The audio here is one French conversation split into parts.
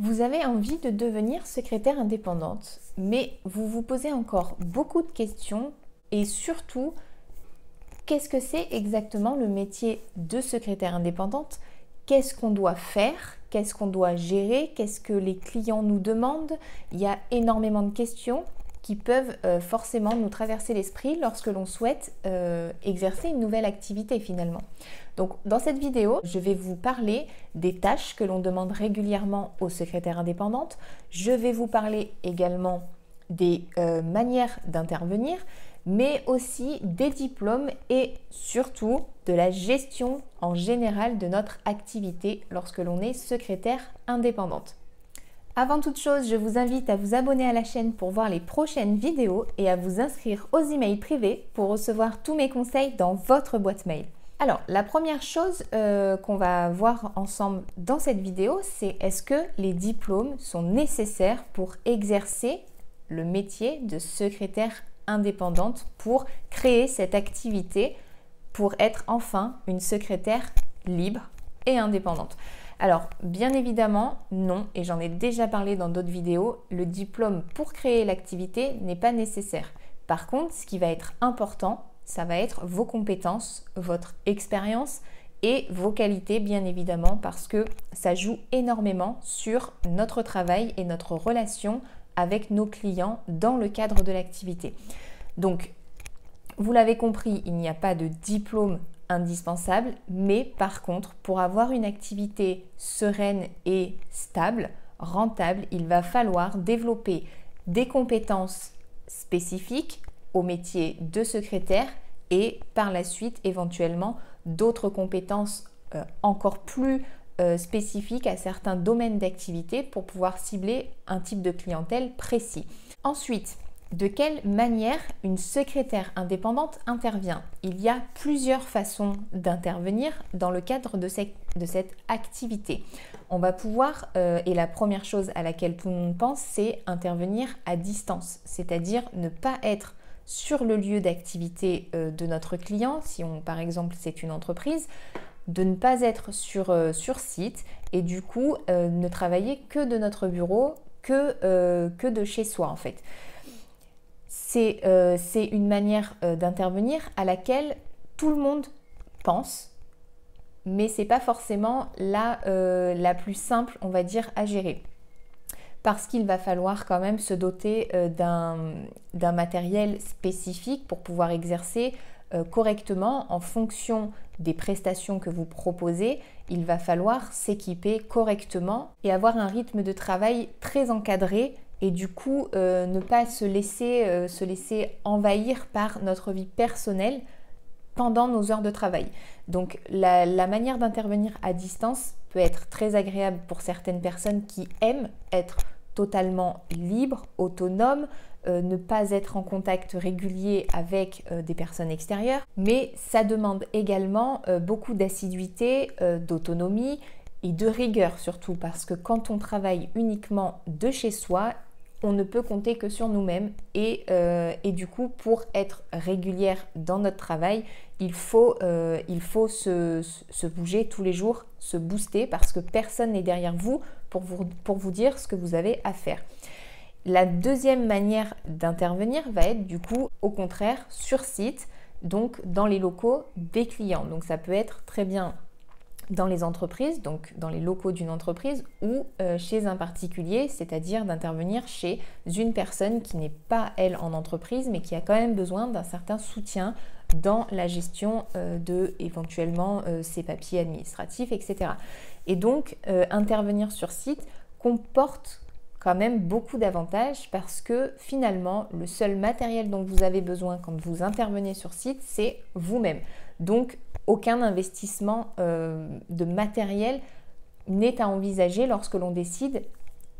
Vous avez envie de devenir secrétaire indépendante, mais vous vous posez encore beaucoup de questions et surtout, qu'est-ce que c'est exactement le métier de secrétaire indépendante? Qu'est-ce qu'on doit faire? Qu'est-ce qu'on doit gérer? Qu'est-ce que les clients nous demandent? Il y a énormément de questions qui peuvent euh, forcément nous traverser l'esprit lorsque l'on souhaite euh, exercer une nouvelle activité finalement. Donc dans cette vidéo, je vais vous parler des tâches que l'on demande régulièrement aux secrétaires indépendantes. Je vais vous parler également des euh, manières d'intervenir, mais aussi des diplômes et surtout de la gestion en général de notre activité lorsque l'on est secrétaire indépendante. Avant toute chose, je vous invite à vous abonner à la chaîne pour voir les prochaines vidéos et à vous inscrire aux emails privés pour recevoir tous mes conseils dans votre boîte mail. Alors, la première chose euh, qu'on va voir ensemble dans cette vidéo, c'est est-ce que les diplômes sont nécessaires pour exercer le métier de secrétaire indépendante pour créer cette activité, pour être enfin une secrétaire libre et indépendante? Alors, bien évidemment, non, et j'en ai déjà parlé dans d'autres vidéos, le diplôme pour créer l'activité n'est pas nécessaire. Par contre, ce qui va être important, ça va être vos compétences, votre expérience et vos qualités, bien évidemment, parce que ça joue énormément sur notre travail et notre relation avec nos clients dans le cadre de l'activité. Donc, vous l'avez compris, il n'y a pas de diplôme indispensable, mais par contre, pour avoir une activité sereine et stable, rentable, il va falloir développer des compétences spécifiques au métier de secrétaire et par la suite éventuellement d'autres compétences euh, encore plus euh, spécifiques à certains domaines d'activité pour pouvoir cibler un type de clientèle précis. Ensuite, de quelle manière une secrétaire indépendante intervient? Il y a plusieurs façons d'intervenir dans le cadre de cette, activité. On va pouvoir, euh, et la première chose à laquelle tout le monde pense, c'est intervenir à distance, c'est-à-dire ne pas être sur le lieu d'activité euh, de notre client, si on, par exemple c'est une entreprise, de ne pas être sur, euh, site et du coup ne travailler que de notre bureau, que de chez soi en fait. Euh, c'est une manière euh, d'intervenir à laquelle tout le monde pense, mais c'est pas forcément la, euh, la, plus simple, on va dire, à gérer. Parce qu'il va falloir quand même se doter d'un matériel spécifique pour pouvoir exercer correctement en fonction des prestations que vous proposez. Il va falloir s'équiper correctement et avoir un rythme de travail très encadré et du coup euh, ne pas se laisser, euh, se laisser envahir par notre vie personnelle pendant nos heures de travail. Donc la, manière d'intervenir à distance peut être très agréable pour certaines personnes qui aiment être totalement libres, autonomes, euh, ne pas être en contact régulier avec des personnes extérieures, mais ça demande également beaucoup d'assiduité, d'autonomie et de rigueur surtout parce que quand on travaille uniquement de chez soi, on ne peut compter que sur nous-mêmes et, euh, et, du coup pour être régulière dans notre travail, il faut, euh, il faut se, se, bouger tous les jours, se booster parce que personne n'est derrière vous pour, vous pour vous dire ce que vous avez à faire. La deuxième manière d'intervenir va être du coup au contraire sur site, donc dans les locaux des clients. Donc ça peut être très bien dans les entreprises, donc dans les locaux d'une entreprise ou euh, chez un particulier, c'est-à-dire d'intervenir chez une personne qui n'est pas elle en entreprise mais qui a quand même besoin d'un certain soutien dans la gestion euh, de éventuellement euh, ses papiers administratifs, etc. Et donc intervenir sur site comporte quand même beaucoup d'avantages parce que finalement le seul matériel dont vous avez besoin quand vous intervenez sur site c'est vous-même. Donc aucun investissement euh, de matériel n'est à envisager lorsque l'on décide,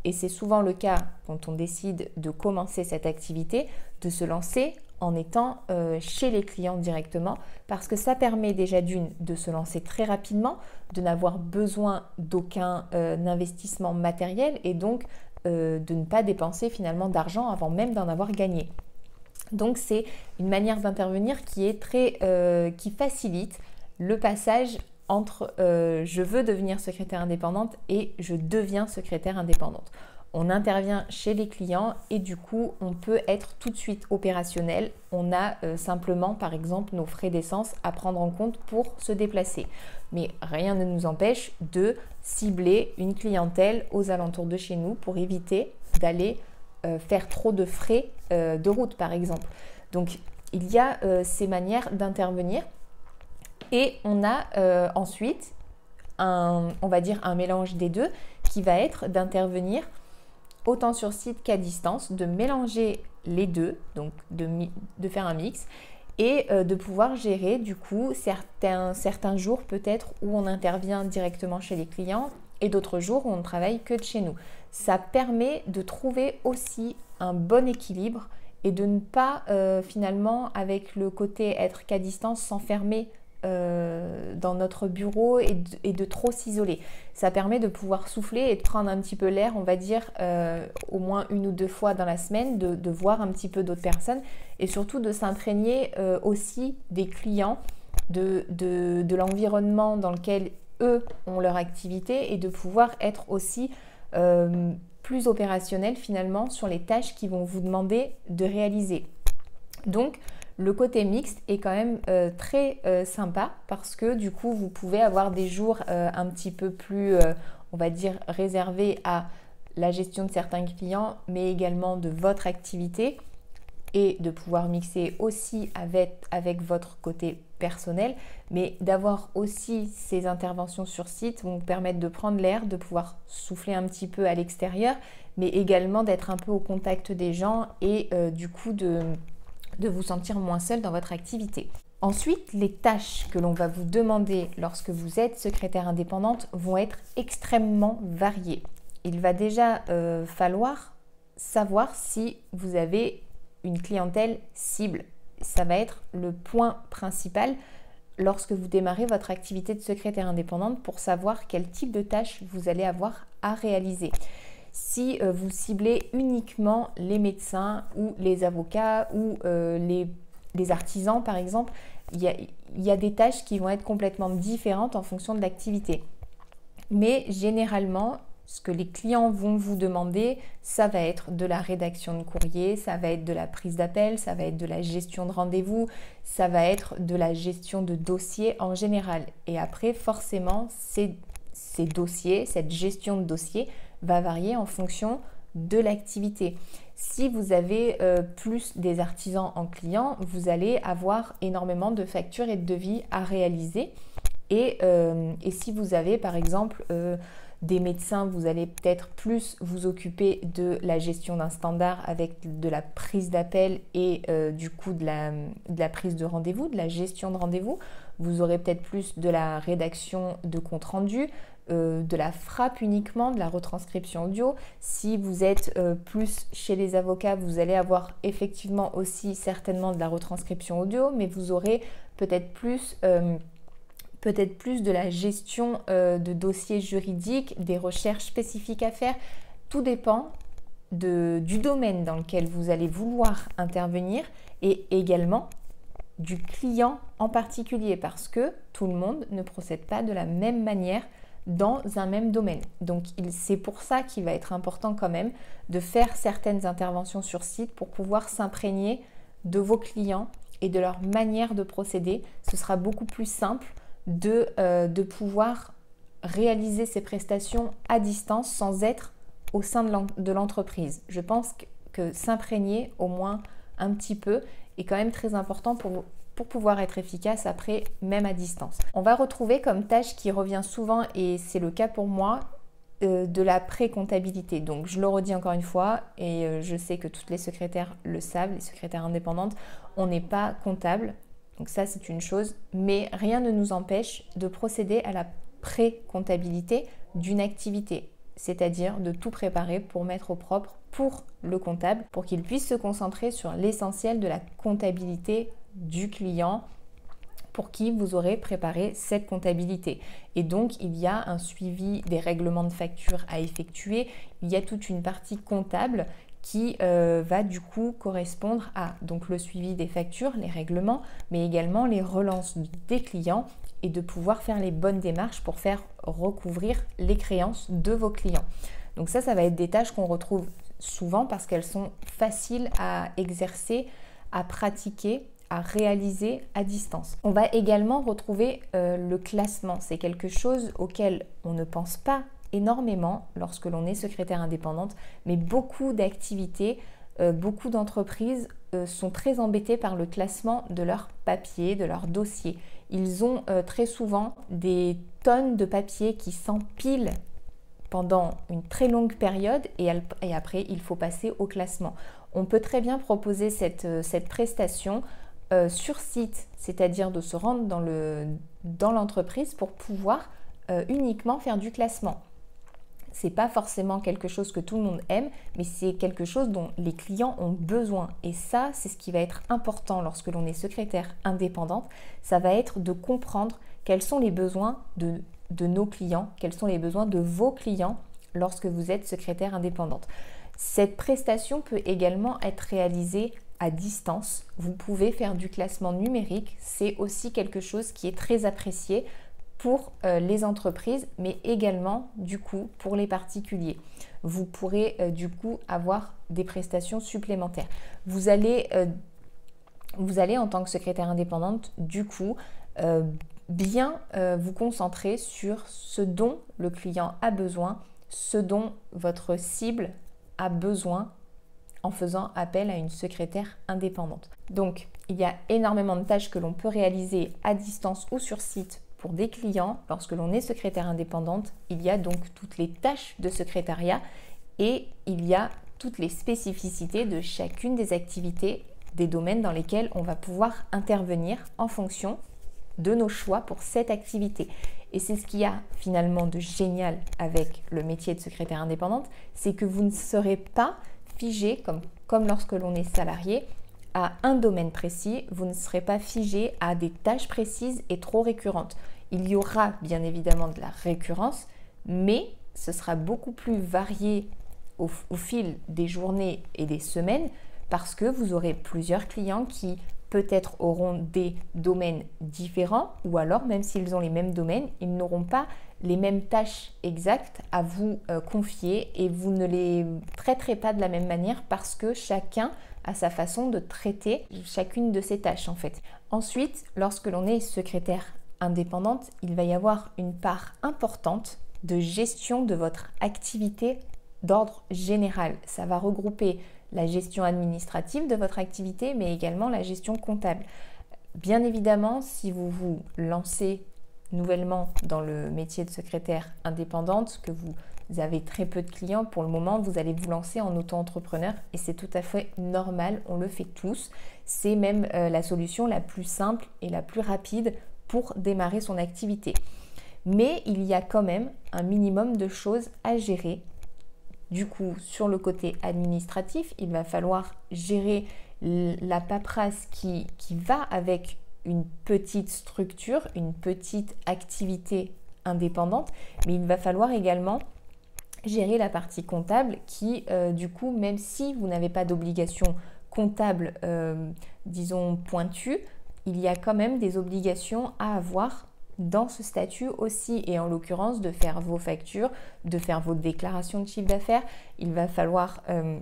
et c'est souvent le cas quand on décide de commencer cette activité, de se lancer en étant euh, chez les clients directement, parce que ça permet déjà d'une de se lancer très rapidement, de n'avoir besoin d'aucun euh, investissement matériel et donc de ne pas dépenser finalement d'argent avant même d'en avoir gagné. Donc c'est une manière d'intervenir qui est très, qui facilite le passage entre euh, je veux devenir secrétaire indépendante et je deviens secrétaire indépendante. On intervient chez les clients et du coup on peut être tout de suite opérationnel. On a euh, simplement par exemple nos frais d'essence à prendre en compte pour se déplacer. Mais rien ne nous empêche de cibler une clientèle aux alentours de chez nous pour éviter d'aller euh, faire trop de frais de route par exemple. Donc il y a ces manières d'intervenir et on a euh, ensuite un, on va dire un mélange des deux qui va être d'intervenir autant sur site qu'à distance, de mélanger les deux, donc de, faire un mix et euh, de pouvoir gérer du coup certains, certains jours peut-être où on intervient directement chez les clients et d'autres jours où on ne travaille que de chez nous. Ça permet de trouver aussi un bon équilibre et de ne pas euh, finalement avec le côté être qu'à distance s'enfermer euh, dans notre bureau et de, trop s'isoler. Ça permet de pouvoir souffler et de prendre un petit peu l'air, on va dire, euh, au moins une ou deux fois dans la semaine, de, voir un petit peu d'autres personnes et surtout de s'imprégner euh, aussi des clients, de, de l'environnement dans lequel eux ont leur activité et de pouvoir être aussi plus opérationnel finalement sur les tâches qui vont vous demander de réaliser. Donc, le côté mixte est quand même euh, très euh, sympa parce que du coup vous pouvez avoir des jours euh, un petit peu plus, on va dire, réservés à la gestion de certains clients, mais également de votre activité et de pouvoir mixer aussi avec, avec votre côté personnel, mais d'avoir aussi ces interventions sur site vont vous permettre de prendre l'air, de pouvoir souffler un petit peu à l'extérieur, mais également d'être un peu au contact des gens et du coup de de vous sentir moins seul dans votre activité. Ensuite, les tâches que l'on va vous demander lorsque vous êtes secrétaire indépendante vont être extrêmement variées. Il va déjà euh, falloir savoir si vous avez une clientèle cible. Ça va être le point principal lorsque vous démarrez votre activité de secrétaire indépendante pour savoir quel type de tâches vous allez avoir à réaliser si euh, vous ciblez uniquement les médecins ou les avocats ou euh, les, artisans par exemple, il y, a, des tâches qui vont être complètement différentes en fonction de l'activité. Mais généralement, ce que les clients vont vous demander, ça va être de la rédaction de courrier, ça va être de la prise d'appel, ça va être de la gestion de rendez-vous, ça va être de la gestion de dossiers en général. Et après, forcément, ces dossiers, cette gestion de dossiers va varier en fonction de l'activité. Si vous avez euh, plus des artisans en client, vous allez avoir énormément de factures et de devis à réaliser. Et, euh, si vous avez par exemple euh, des médecins, vous allez peut-être plus vous occuper de la gestion d'un standard avec de la prise d'appel et du coup de la, de la prise de rendez-vous, de la gestion de rendez-vous. Vous aurez peut-être plus de la rédaction de compte rendu, euh, de la frappe uniquement, de la retranscription audio. Si vous êtes euh, plus chez les avocats, vous allez avoir effectivement aussi certainement de la retranscription audio, mais vous aurez peut-être plus, euh, peut-être plus de la gestion de dossiers juridiques, des recherches spécifiques à faire. Tout dépend du domaine dans lequel vous allez vouloir intervenir et également du client en particulier parce que tout le monde ne procède pas de la même manière dans un même domaine. Donc c'est pour ça qu'il va être important quand même de faire certaines interventions sur site pour pouvoir s'imprégner de vos clients et de leur manière de procéder. Ce sera beaucoup plus simple de, euh, pouvoir réaliser ces prestations à distance sans être au sein de l'entreprise. Je pense que s'imprégner au moins un petit peu est quand même très important pour, pour pouvoir être efficace après, même à distance. On va retrouver comme tâche qui revient souvent, et c'est le cas pour moi, euh, de la pré-comptabilité. Donc je le redis encore une fois, et euh, je sais que toutes les secrétaires le savent, les secrétaires indépendantes, on n'est pas comptable. Donc ça c'est une chose, mais rien ne nous empêche de procéder à la pré-comptabilité d'une activité, c'est-à-dire de tout préparer pour mettre au propre pour le comptable, pour qu'il puisse se concentrer sur l'essentiel de la comptabilité du client pour qui vous aurez préparé cette comptabilité. Et donc, il y a un suivi des règlements de facture à effectuer. Il y a toute une partie comptable qui euh, va du coup correspondre à donc le suivi des factures, les règlements, mais également les relances des clients et de pouvoir faire les bonnes démarches pour faire recouvrir les créances de vos clients. Donc ça, ça va être des tâches qu'on retrouve souvent parce qu'elles sont faciles à exercer, à pratiquer réaliser à distance. On va également retrouver euh, le classement. C'est quelque chose auquel on ne pense pas énormément lorsque l'on est secrétaire indépendante, mais beaucoup d'activités, euh, beaucoup d'entreprises euh, sont très embêtées par le classement de leurs papiers, de leurs dossiers. Ils ont très souvent des tonnes de papiers qui s'empilent pendant une très longue période et, après il faut passer au classement. On peut très bien proposer cette prestation euh, sur site, c'est-à-dire de se rendre dans l'entreprise pour pouvoir euh, uniquement faire du classement. C'est pas forcément quelque chose que tout le monde aime, mais c'est quelque chose dont les clients ont besoin. Et ça, c'est ce qui va être important lorsque l'on est secrétaire indépendante. Ça va être de comprendre quels sont les besoins de nos clients, quels sont les besoins de vos clients lorsque vous êtes secrétaire indépendante. Cette prestation peut également être réalisée à distance. Vous pouvez faire du classement numérique. C'est aussi quelque chose qui est très apprécié pour euh, les entreprises, mais également du coup pour les particuliers. Vous pourrez euh, du coup avoir des prestations supplémentaires. Vous allez, euh, vous allez en tant que secrétaire indépendante du coup bien vous concentrer sur ce dont le client a besoin, ce dont votre cible a besoin en faisant appel à une secrétaire indépendante. Donc, il y a énormément de tâches que l'on peut réaliser à distance ou sur site pour des clients. Lorsque l'on est secrétaire indépendante, il y a donc toutes les tâches de secrétariat et il y a toutes les spécificités de chacune des activités, des domaines dans lesquels on va pouvoir intervenir en fonction de nos choix pour cette activité. Et c'est ce qu'il y a finalement de génial avec le métier de secrétaire indépendante, c'est que vous ne serez pas figé, comme, lorsque l'on est salarié, à un domaine précis, vous ne serez pas figé à des tâches précises et trop récurrentes. Il y aura bien évidemment de la récurrence, mais ce sera beaucoup plus varié au, au fil des journées et des semaines parce que vous aurez plusieurs clients qui peut-être auront des domaines différents ou alors même s'ils ont les mêmes domaines, ils n'auront pas les mêmes tâches exactes à vous euh, confier et vous ne les traiterez pas de la même manière parce que chacun a sa façon de traiter chacune de ces tâches en fait. Ensuite, lorsque l'on est secrétaire indépendante, il va y avoir une part importante de gestion de votre activité d'ordre général. Ça va regrouper la gestion administrative de votre activité, mais également la gestion comptable. Bien évidemment, si vous vous lancez nouvellement dans le métier de secrétaire indépendante, que vous avez très peu de clients pour le moment, vous allez vous lancer en auto-entrepreneur et c'est tout à fait normal, on le fait tous. C'est même euh, la solution la plus simple et la plus rapide pour démarrer son activité. Mais il y a quand même un minimum de choses à gérer. Du coup, sur le côté administratif, il va falloir gérer la paperasse qui, qui va avec une petite structure, une petite activité indépendante, mais il va falloir également gérer la partie comptable qui, euh, du coup, même si vous n'avez pas d'obligation comptable, euh, disons, pointue, il y a quand même des obligations à avoir dans ce statut aussi, et en l'occurrence de faire vos factures, de faire vos déclarations de chiffre d'affaires. Il va falloir euh,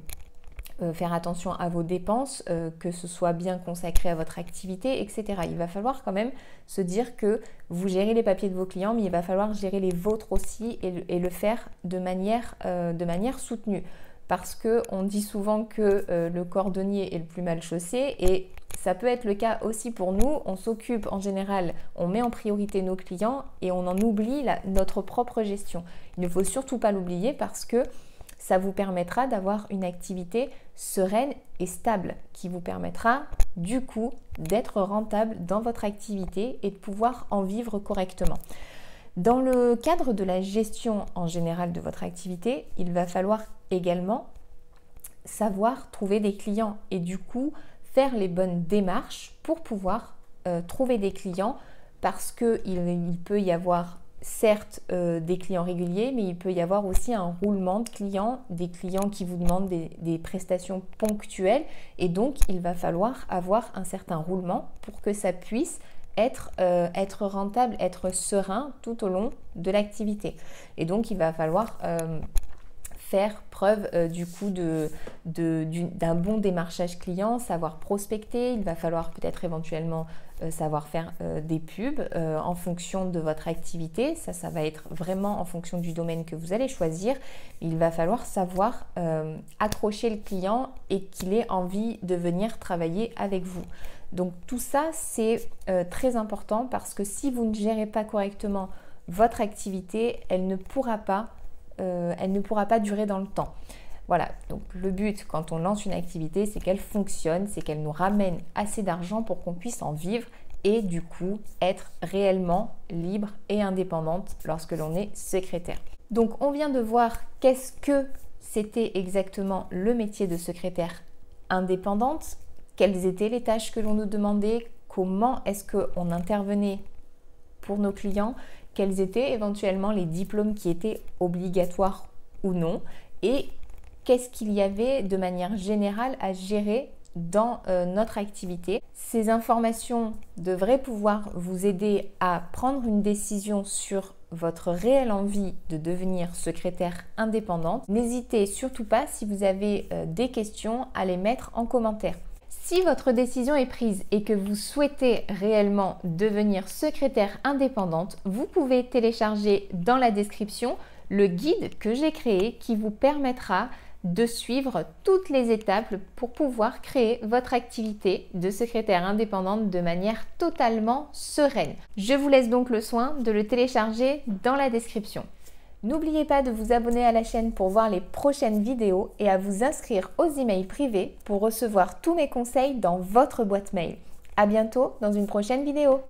euh, faire attention à vos dépenses, euh, que ce soit bien consacré à votre activité, etc. Il va falloir quand même se dire que vous gérez les papiers de vos clients, mais il va falloir gérer les vôtres aussi et, le faire de manière, euh, de manière soutenue. Parce qu'on dit souvent que le cordonnier est le plus mal chaussé et ça peut être le cas aussi pour nous. On s'occupe en général, on met en priorité nos clients et on en oublie notre propre gestion. Il ne faut surtout pas l'oublier parce que ça vous permettra d'avoir une activité sereine et stable qui vous permettra du coup d'être rentable dans votre activité et de pouvoir en vivre correctement. Dans le cadre de la gestion en général de votre activité, il va falloir également savoir trouver des clients et du coup faire les bonnes démarches pour pouvoir euh, trouver des clients parce qu'il il peut y avoir certes euh, des clients réguliers, mais il peut y avoir aussi un roulement de clients, des clients qui vous demandent des, prestations ponctuelles. Et donc, il va falloir avoir un certain roulement pour que ça puisse être, euh, rentable, être serein tout au long de l'activité. Et donc, il va falloir euh, faire preuve du coup d'un bon démarchage client, savoir prospecter, il va falloir peut-être éventuellement savoir faire euh, des pubs en fonction de votre activité, ça va être vraiment en fonction du domaine que vous allez choisir, il va falloir savoir accrocher le client et qu'il ait envie de venir travailler avec vous. Donc tout ça c'est très important parce que si vous ne gérez pas correctement votre activité, euh, elle ne pourra pas durer dans le temps. Voilà, donc le but quand on lance une activité, c'est qu'elle fonctionne, c'est qu'elle nous ramène assez d'argent pour qu'on puisse en vivre et du coup être réellement libre et indépendante lorsque l'on est secrétaire. Donc on vient de voir qu'est-ce que c'était exactement le métier de secrétaire indépendante, quelles étaient les tâches que l'on nous demandait, comment est-ce qu'on intervenait pour nos clients, quels étaient éventuellement les diplômes qui étaient obligatoires ou non et qu'est-ce qu'il y avait de manière générale à gérer dans euh, notre activité. Ces informations devraient pouvoir vous aider à prendre une décision sur votre réelle envie de devenir secrétaire indépendante. N'hésitez surtout pas si vous avez euh, des questions à les mettre en commentaire. Si votre décision est prise et que vous souhaitez réellement devenir secrétaire indépendante, vous pouvez télécharger dans la description le guide que j'ai créé qui vous permettra de suivre toutes les étapes pour pouvoir créer votre activité de secrétaire indépendante de manière totalement sereine. Je vous laisse donc le soin de le télécharger dans la description. N'oubliez pas de vous abonner à la chaîne pour voir les prochaines vidéos et à vous inscrire aux emails privés pour recevoir tous mes conseils dans votre boîte mail. A bientôt dans une prochaine vidéo.